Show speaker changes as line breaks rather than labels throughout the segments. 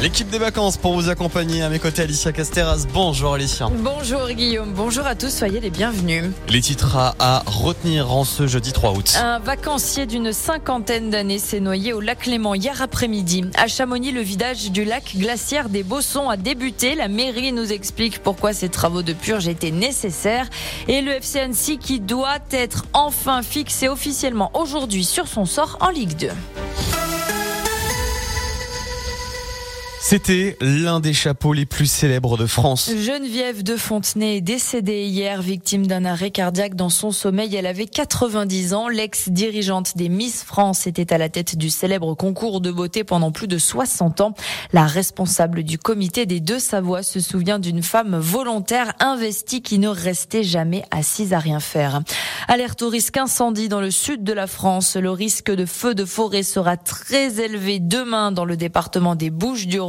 L'équipe des vacances pour vous accompagner à mes côtés Alicia Casteras. Bonjour Alicia.
Bonjour Guillaume, bonjour à tous, soyez les bienvenus.
Les titres à, retenir en ce jeudi 3 août.
Un vacancier d'une cinquantaine d'années s'est noyé au lac Léman hier après-midi. À Chamonix, le vidage du lac glaciaire des Bossons a débuté. La mairie nous explique pourquoi ces travaux de purge étaient nécessaires. Et le FC Annecy qui doit être enfin fixé officiellement aujourd'hui sur son sort en Ligue 2.
C'était l'un des chapeaux les plus célèbres de France.
Geneviève de Fontenay est décédée hier, victime d'un arrêt cardiaque dans son sommeil. Elle avait 90 ans. L'ex-dirigeante des Miss France était à la tête du célèbre concours de beauté pendant plus de 60 ans. La responsable du comité des deux Savoies se souvient d'une femme volontaire investie qui ne restait jamais assise à rien faire. Alerte au risque incendie dans le sud de la France. Le risque de feu de forêt sera très élevé demain dans le département des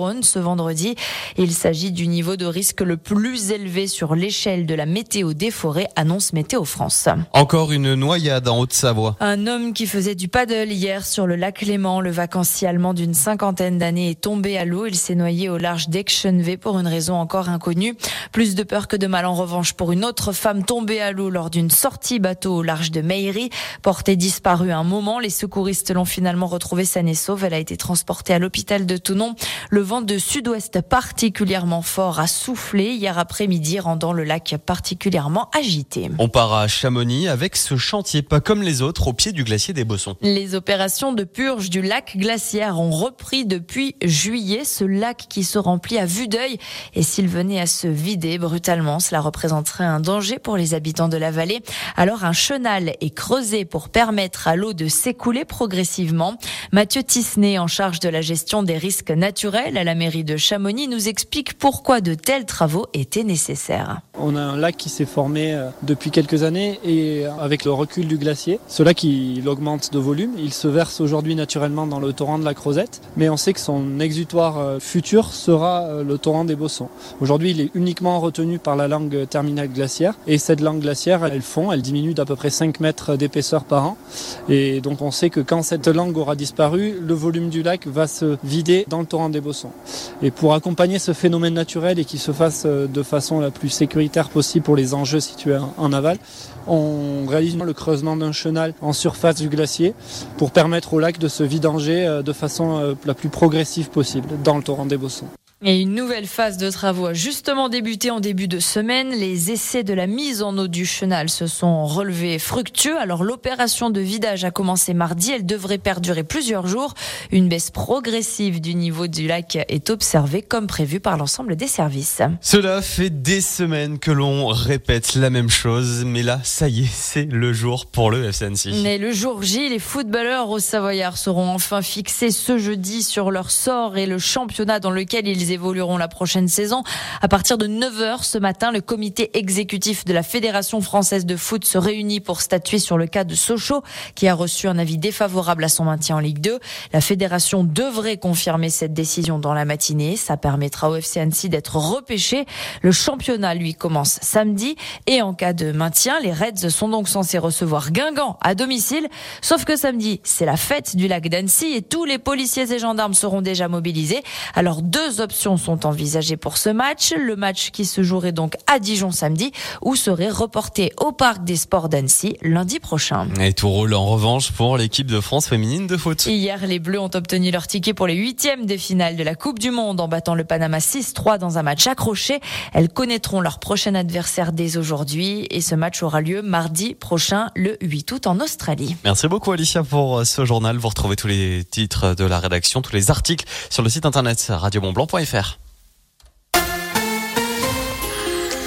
Bouches-du-Rhône ce vendredi. Il s'agit du niveau de risque le plus élevé sur l'échelle de la météo des forêts, annonce Météo France.
Encore une noyade en Haute-Savoie.
Un homme qui faisait du paddle hier sur le lac Léman, le vacancier allemand d'une cinquantaine d'années est tombé à l'eau. Il s'est noyé au large d'Aix-Chenevé pour une raison encore inconnue. Plus de peur que de mal en revanche pour une autre femme tombée à l'eau lors d'une sortie bateau au large de Meillery. Portée disparue un moment, les secouristes l'ont finalement retrouvée saine et sauve. Elle a été transportée à l'hôpital de Tounon. Le vent de sud-ouest particulièrement fort a soufflé hier après-midi, rendant le lac particulièrement agité.
On part à Chamonix avec ce chantier, pas comme les autres, au pied du glacier des Bossons.
Les opérations de purge du lac glaciaire ont repris depuis juillet. Ce lac qui se remplit à vue d'œil et s'il venait à se vider brutalement, cela représenterait un danger pour les habitants de la vallée. Alors un chenal est creusé pour permettre à l'eau de s'écouler progressivement. Mathieu Tisney, en charge de la gestion des risques naturels à la mairie de Chamonix, nous explique pourquoi de tels travaux étaient nécessaires.
On a un lac qui s'est formé euh, depuis quelques années et avec le recul du glacier, ce lac il augmente de volume, il se verse aujourd'hui naturellement dans le torrent de la Crozette, mais on sait que son exutoire euh, futur sera euh, le torrent des Bossons. Aujourd'hui, il est uniquement retenu par la langue terminale glaciaire et cette langue glaciaire, elle fond, elle diminue d'à peu près 5 mètres d'épaisseur par an et donc on sait que quand cette langue aura disparu, le volume du lac va se vider dans le torrent des Bossons. Et pour accompagner ce phénomène naturel et qu'il se fasse euh, de façon la plus sécuritaire possible pour les enjeux situés en aval, on réalise le creusement d'un chenal en surface du glacier pour permettre au lac de se vidanger euh, de façon euh, la plus progressive possible dans le torrent des Bossons.
Et une nouvelle phase de travaux a justement débuté en début de semaine. Les essais de la mise en eau du chenal se sont relevés fructueux. Alors l'opération de vidage a commencé mardi. Elle devrait perdurer plusieurs jours. Une baisse progressive du niveau du lac est observée comme prévu par l'ensemble des services.
Cela fait des semaines que l'on répète la même chose. Mais là, ça y est, c'est le jour pour le FCNC.
Mais le jour J, les footballeurs au Savoyard seront enfin fixés ce jeudi sur leur sort et le championnat dans lequel ils évolueront la prochaine saison. À partir de 9h ce matin, le comité exécutif de la Fédération française de foot se réunit pour statuer sur le cas de Sochaux, qui a reçu un avis défavorable à son maintien en Ligue 2. La fédération devrait confirmer cette décision dans la matinée. Ça permettra au FC Annecy d'être repêché. Le championnat, lui, commence samedi. Et en cas de maintien, les Reds sont donc censés recevoir Guingamp à domicile. Sauf que samedi, c'est la fête du lac d'Annecy et tous les policiers et gendarmes seront déjà mobilisés. Alors deux options sont envisagées pour ce match. Le match qui se jouerait donc à Dijon samedi ou serait reporté au Parc des Sports d'Annecy lundi prochain.
Et tout roule en revanche pour l'équipe de France féminine de foot.
Hier, les Bleus ont obtenu leur ticket pour les huitièmes de finale de la Coupe du Monde en battant le Panama 6-3 dans un match accroché. Elles connaîtront leur prochain adversaire dès aujourd'hui et ce match aura lieu mardi prochain, le 8 août en Australie.
Merci beaucoup Alicia pour ce journal. Vous retrouvez tous les titres de la rédaction, tous les articles sur le site internet radiomontblanc.fr faire.